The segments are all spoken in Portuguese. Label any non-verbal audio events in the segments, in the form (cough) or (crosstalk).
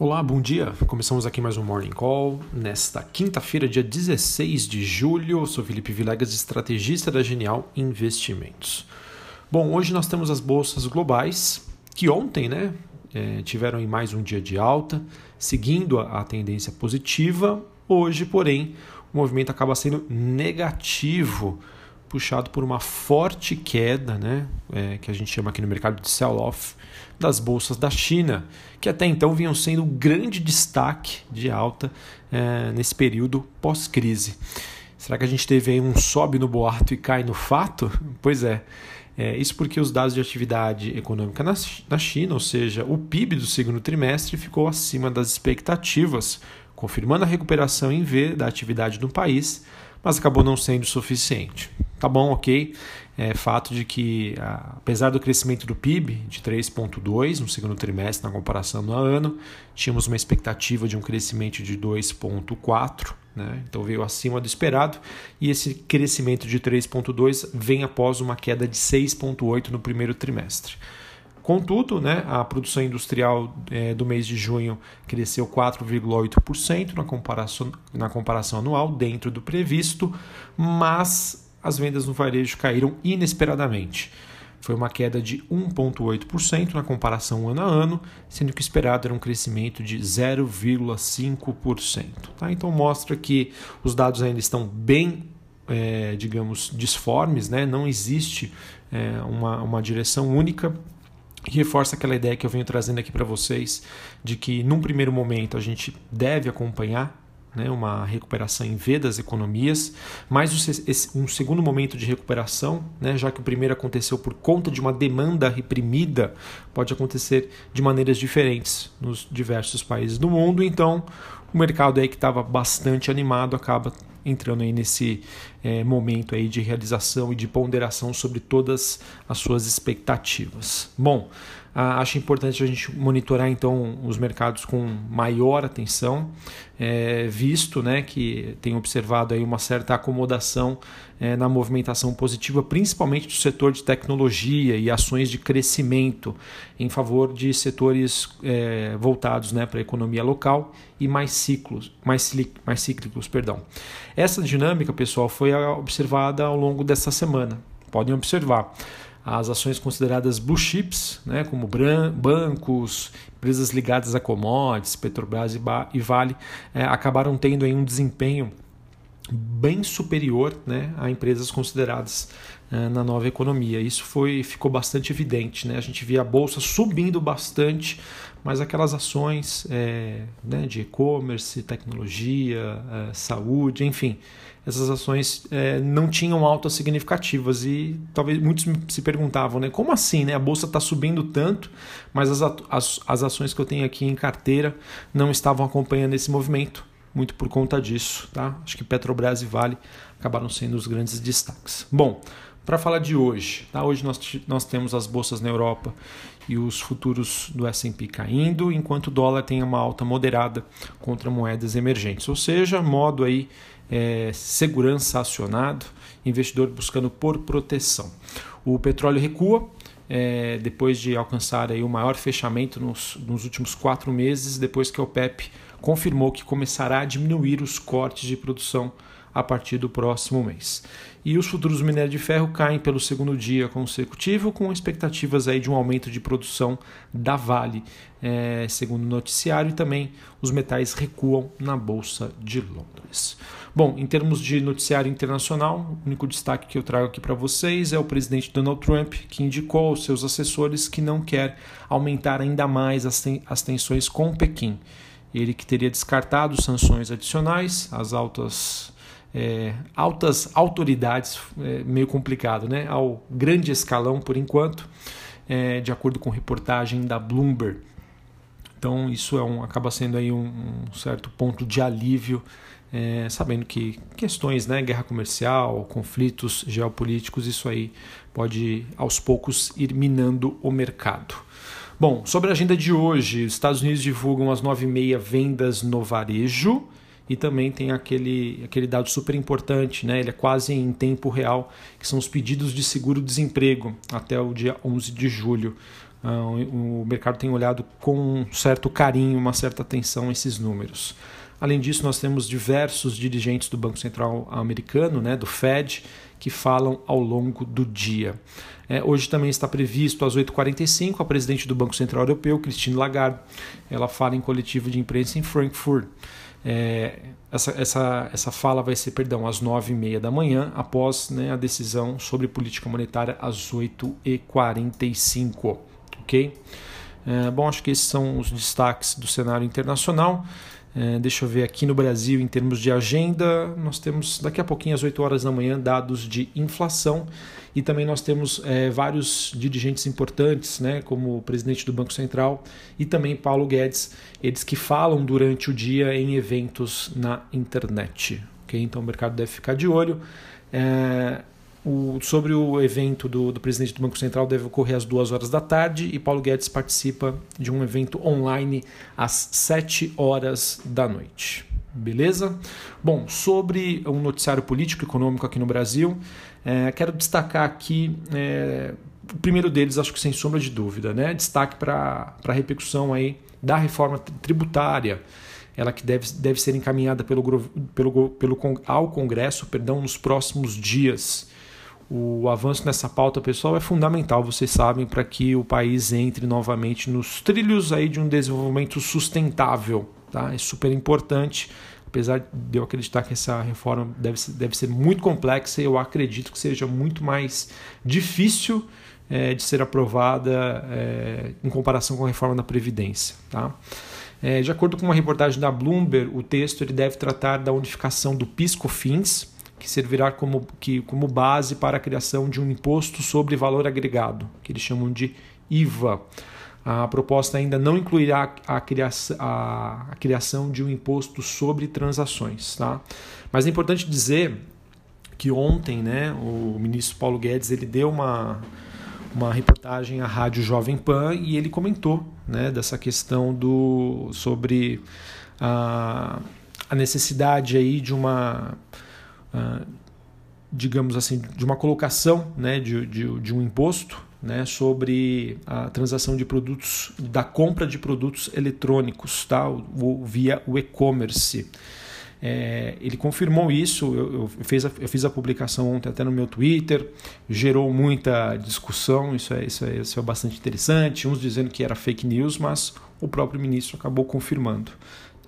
Olá, bom dia. Começamos aqui mais um Morning Call. Nesta quinta-feira, dia 16 de julho, eu sou Felipe Vilegas, estrategista da Genial Investimentos. Bom, hoje nós temos as bolsas globais, que ontem né, é, tiveram em mais um dia de alta, seguindo a tendência positiva. Hoje, porém, o movimento acaba sendo negativo puxado por uma forte queda, né, é, que a gente chama aqui no mercado de sell-off, das bolsas da China, que até então vinham sendo o grande destaque de alta é, nesse período pós-crise. Será que a gente teve aí um sobe no boato e cai no fato? (laughs) Pois é. É, isso porque os dados de atividade econômica na, na China, ou seja, o PIB do segundo trimestre, ficou acima das expectativas, confirmando a recuperação em V da atividade no país, mas acabou não sendo suficiente. Tá bom, ok. É fato de que, apesar do crescimento do PIB de 3,2 no segundo trimestre na comparação no ano, tínhamos uma expectativa de um crescimento de 2,4, né? então veio acima do esperado, e esse crescimento de 3,2 vem após uma queda de 6,8 no primeiro trimestre. Contudo, né, a produção industrial é, do mês de junho cresceu 4,8% na comparação, na comparação anual, dentro do previsto, mas as vendas no varejo caíram inesperadamente. Foi uma queda de 1,8% na comparação ano a ano, sendo que o esperado era um crescimento de 0,5%. Tá? Então mostra que os dados ainda estão bem, é, digamos, disformes, né? não existe é, uma, uma direção única reforça aquela ideia que eu venho trazendo aqui para vocês de que num primeiro momento a gente deve acompanhar né, uma recuperação em V das economias, mas um segundo momento de recuperação, né, já que o primeiro aconteceu por conta de uma demanda reprimida, pode acontecer de maneiras diferentes nos diversos países do mundo. Então, o mercado aí que estava bastante animado acaba entrando aí nesse é, momento aí de realização e de ponderação sobre todas as suas expectativas. Bom, ah, acho importante a gente monitorar então os mercados com maior atenção, é, visto né, que tem observado aí uma certa acomodação é, na movimentação positiva, principalmente do setor de tecnologia e ações de crescimento em favor de setores é, voltados né, para a economia local e mais ciclos, mais, mais cíclicos, perdão. Essa dinâmica, pessoal, foi observada ao longo dessa semana. Podem observar as ações consideradas blue chips, né, como bancos, empresas ligadas a commodities, Petrobras e Vale, é, acabaram tendo aí um desempenho bem superior né, a empresas consideradas é, na nova economia. Isso foi, ficou bastante evidente. Né? A gente via a bolsa subindo bastante, mas aquelas ações é, né, de e-commerce, tecnologia, é, saúde, enfim, essas ações é, não tinham altas significativas e talvez muitos se perguntavam, né, como assim, né, a bolsa está subindo tanto, mas as, as, as ações que eu tenho aqui em carteira não estavam acompanhando esse movimento, muito por conta disso, tá? Acho que Petrobras e Vale acabaram sendo os grandes destaques. Bom, para falar de hoje, tá? Hoje nós, nós temos as bolsas na Europa e os futuros do S&P caindo, enquanto o dólar tem uma alta moderada contra moedas emergentes, ou seja, modo aí é, segurança acionado, investidor buscando por proteção. O petróleo recua, é, depois de alcançar aí o maior fechamento nos, nos últimos quatro meses, depois que a OPEP confirmou que começará a diminuir os cortes de produção a partir do próximo mês. E os futuros minérios de ferro caem pelo segundo dia consecutivo, com expectativas aí de um aumento de produção da Vale, é, segundo o noticiário, e também os metais recuam na Bolsa de Londres. Bom, em termos de noticiário internacional, o único destaque que eu trago aqui para vocês é o presidente Donald Trump, que indicou aos seus assessores que não quer aumentar ainda mais as, ten as tensões com Pequim. Ele que teria descartado sanções adicionais, as altas é, altas autoridades, é, meio complicado, né? ao grande escalão por enquanto, é, de acordo com reportagem da Bloomberg. Então isso é um, acaba sendo aí um, um certo ponto de alívio é, sabendo que questões, né, guerra comercial, conflitos geopolíticos, isso aí pode aos poucos ir minando o mercado. Bom, sobre a agenda de hoje, os Estados Unidos divulgam às 9h30 vendas no varejo e também tem aquele, aquele dado super importante, né? ele é quase em tempo real, que são os pedidos de seguro-desemprego até o dia 11 de julho. o mercado tem olhado com um certo carinho, uma certa atenção esses números. Além disso, nós temos diversos dirigentes do Banco Central americano, né, do Fed, que falam ao longo do dia. É, hoje também está previsto às 8h45 a presidente do Banco Central Europeu, Christine Lagarde. Ela fala em coletivo de imprensa em Frankfurt. É, essa, essa, essa fala vai ser, perdão, às 9h30 da manhã, após né, a decisão sobre política monetária às 8h45. Ok? É, bom, acho que esses são os destaques do cenário internacional. É, deixa eu ver aqui no Brasil, em termos de agenda, nós temos daqui a pouquinho, às 8 horas da manhã, dados de inflação e também nós temos é, vários dirigentes importantes, né, como o presidente do Banco Central e também Paulo Guedes, eles que falam durante o dia em eventos na internet. Okay? Então o mercado deve ficar de olho. É, o, sobre o evento do, do, presidente do Banco Central deve ocorrer às duas horas da tarde e Paulo Guedes participa de um evento online às 7 horas da noite. Beleza? Bom, sobre um noticiário político e econômico aqui no Brasil, é, quero destacar aqui é, o primeiro deles, acho que sem sombra de dúvida, né? Destaque para a repercussão aí da reforma tributária ela que deve, deve ser encaminhada pelo, pelo, pelo, ao Congresso perdão, nos próximos dias o avanço nessa pauta, pessoal, é fundamental, vocês sabem, para que o país entre novamente nos trilhos aí de um desenvolvimento sustentável. Tá? É super importante, apesar de eu acreditar que essa reforma deve ser, deve ser muito complexa, eu acredito que seja muito mais difícil é, de ser aprovada é, em comparação com a reforma da Previdência. Tá? É, de acordo com uma reportagem da Bloomberg, o texto ele deve tratar da unificação do PIS/COFINS, que servirá como, que, como base para a criação de um imposto sobre valor agregado, que eles chamam de IVA. A proposta ainda não incluirá a criação, a, criação de um imposto sobre transações. Tá? Mas é importante dizer que ontem né, o ministro Paulo Guedes ele deu uma, uma reportagem à Rádio Jovem Pan e ele comentou né, dessa questão do, sobre a, a necessidade aí de uma digamos assim, de uma colocação né, de, de, de um imposto né, sobre a transação de produtos, da compra de produtos eletrônicos, tá, via o e-commerce. É, ele confirmou isso, eu, eu, fiz a, eu fiz a publicação ontem até no meu Twitter, gerou muita discussão, isso é, isso, é, isso é bastante interessante, uns dizendo que era fake news, mas o próprio ministro acabou confirmando.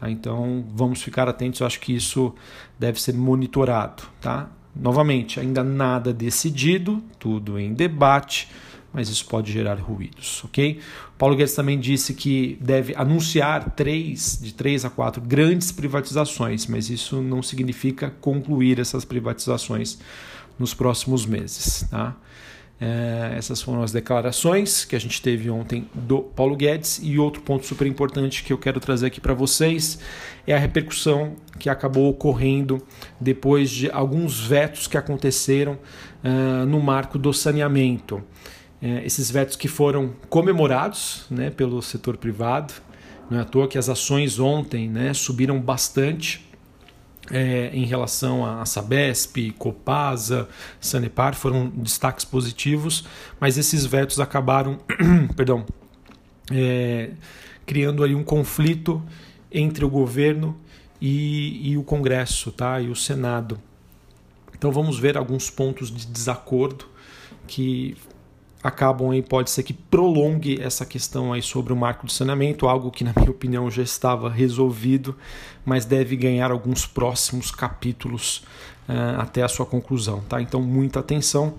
Tá? Então vamos ficar atentos, eu acho que isso deve ser monitorado. Tá? Novamente, ainda nada decidido, tudo em debate, mas isso pode gerar ruídos, ok? Paulo Guedes também disse que deve anunciar três, de três a quatro grandes privatizações, mas isso não significa concluir essas privatizações nos próximos meses, tá? É, essas foram as declarações que a gente teve ontem do Paulo Guedes. E outro ponto super importante que eu quero trazer aqui para vocês é a repercussão que acabou ocorrendo depois de alguns vetos que aconteceram uh, no marco do saneamento. É, esses vetos que foram comemorados né, pelo setor privado. Não é à toa que as ações ontem né, subiram bastante é, em relação a Sabesp, Copasa, Sanepar foram destaques positivos, mas esses vetos acabaram, (clears throat) perdão, é, criando aí um conflito entre o governo e, e o Congresso, tá, e o Senado. Então vamos ver alguns pontos de desacordo que acabam aí, pode ser que prolongue essa questão aí sobre o marco do saneamento, algo que na minha opinião já estava resolvido, mas deve ganhar alguns próximos capítulos uh, até a sua conclusão, tá? Então muita atenção.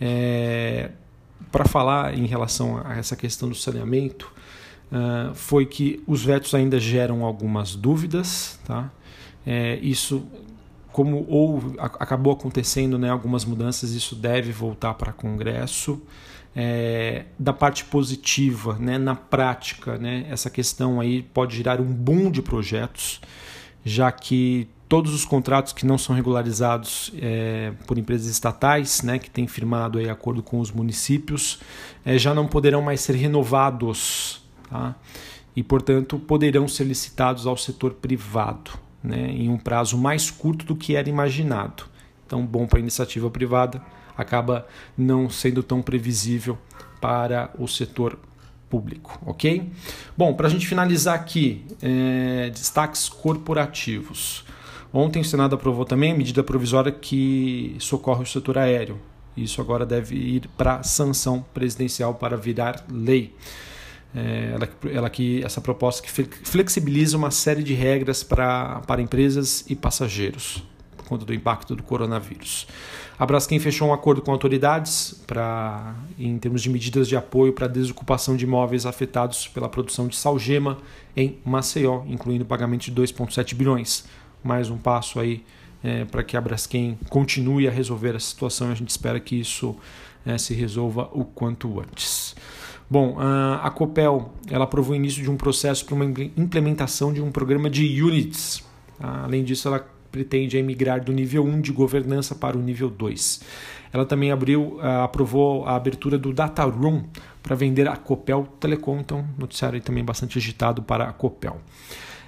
É, Para falar em relação a essa questão do saneamento, uh, foi que os vetos ainda geram algumas dúvidas, tá? É, isso como ou acabou acontecendo né, algumas mudanças, isso deve voltar para Congresso é, da parte positiva, né, na prática, né, essa questão aí pode gerar um boom de projetos, já que todos os contratos que não são regularizados é, por empresas estatais, né, que têm firmado aí acordo com os municípios, é, já não poderão mais ser renovados, tá? e portanto poderão ser licitados ao setor privado, né, em um prazo mais curto do que era imaginado. Então, bom para a iniciativa privada, acaba não sendo tão previsível para o setor público, ok? Bom, para a gente finalizar aqui, é, destaques corporativos. Ontem o Senado aprovou também a medida provisória que socorre o setor aéreo. Isso agora deve ir para sanção presidencial para virar lei. É, ela, ela que essa proposta que flexibiliza uma série de regras para, para empresas e passageiros por conta do impacto do coronavírus. A Braskem fechou um acordo com autoridades para, em termos de medidas de apoio para a desocupação de imóveis afetados pela produção de salgema em Maceió, incluindo o pagamento de 2,7 bilhões. Mais um passo aí é, para que a Braskem continue a resolver a situação. A gente espera que isso é, se resolva o quanto antes. Bom, a Copel ela aprovou o início de um processo para uma implementação de um programa de units. Além disso, ela pretende migrar do nível 1 de governança para o nível 2. Ela também abriu, aprovou a abertura do Data Room para vender a Copel Telecom, então noticiário também bastante agitado para a Copel.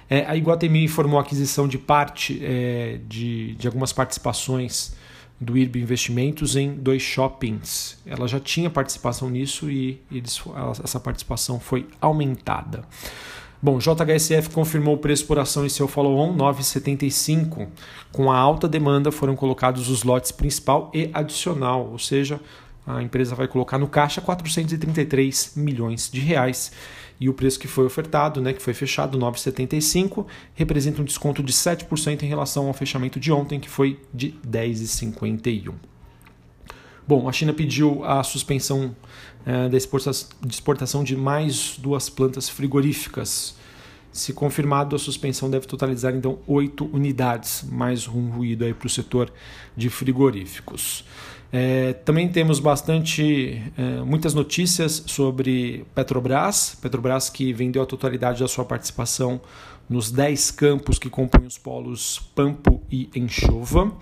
É, a Iguatemi informou a aquisição de parte é, de, de algumas participações do IRB Investimentos em dois shoppings. Ela já tinha participação nisso e eles, essa participação foi aumentada. Bom, JHSF confirmou o preço por ação em seu follow-on 9,75. Com a alta demanda foram colocados os lotes principal e adicional, ou seja, a empresa vai colocar no caixa 433 milhões de reais e o preço que foi ofertado, né, que foi fechado, 9,75, representa um desconto de 7% em relação ao fechamento de ontem, que foi de 10,51. Bom, a China pediu a suspensão é, da exportação de mais duas plantas frigoríficas. Se confirmado, a suspensão deve totalizar então oito unidades, mais um ruído aí para o setor de frigoríficos. É, também temos bastante, é, muitas notícias sobre Petrobras. Petrobras que vendeu a totalidade da sua participação nos 10 campos que compõem os polos Pampo e Enxova.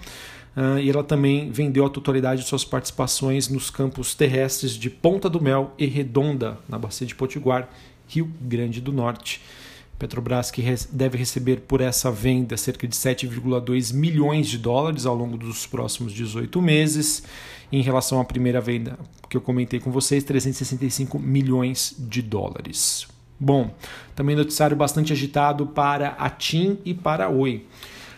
Uh, e ela também vendeu a totalidade de suas participações nos campos terrestres de Ponta do Mel e Redonda, na Bacia de Potiguar, Rio Grande do Norte. Petrobras que deve receber por essa venda cerca de 7,2 milhões de dólares ao longo dos próximos 18 meses. Em relação à primeira venda que eu comentei com vocês, 365 milhões de dólares. Bom, também noticiário bastante agitado para a TIM e para a Oi.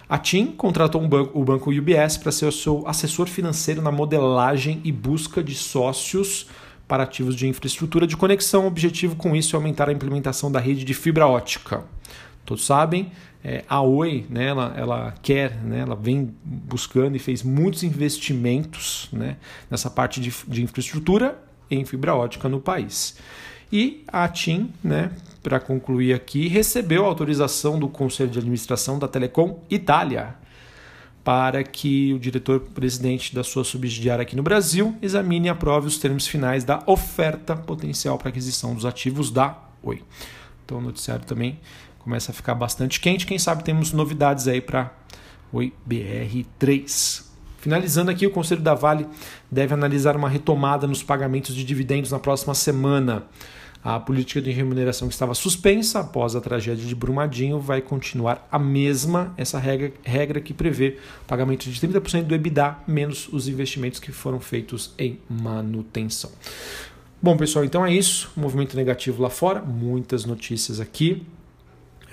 A TIM contratou um banco, o banco UBS para ser o seu assessor financeiro na modelagem e busca de sócios para ativos de infraestrutura de conexão. O objetivo com isso é aumentar a implementação da rede de fibra ótica. Todos sabem, é, a Oi, né, ela, ela quer, né, ela vem buscando e fez muitos investimentos né, nessa parte de, de infraestrutura em fibra ótica no país. E a TIM, né, para concluir aqui, recebeu autorização do Conselho de Administração da Telecom Itália para que o diretor-presidente da sua subsidiária aqui no Brasil examine e aprove os termos finais da oferta potencial para aquisição dos ativos da Oi. Então o noticiário também começa a ficar bastante quente. Quem sabe temos novidades aí para Oi BR3. Finalizando aqui, o Conselho da Vale deve analisar uma retomada nos pagamentos de dividendos na próxima semana. A política de remuneração que estava suspensa após a tragédia de Brumadinho vai continuar a mesma, essa regra, regra que prevê pagamento de 30% do EBITDA menos os investimentos que foram feitos em manutenção. Bom, pessoal, então é isso. Movimento negativo lá fora, muitas notícias aqui.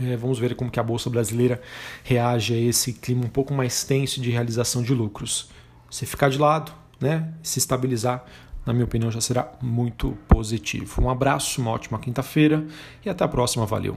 É, vamos ver como que a Bolsa Brasileira reage a esse clima um pouco mais tenso de realização de lucros. Se ficar de lado, né, se estabilizar, na minha opinião, já será muito positivo. Um abraço, uma ótima quinta-feira e até a próxima. Valeu!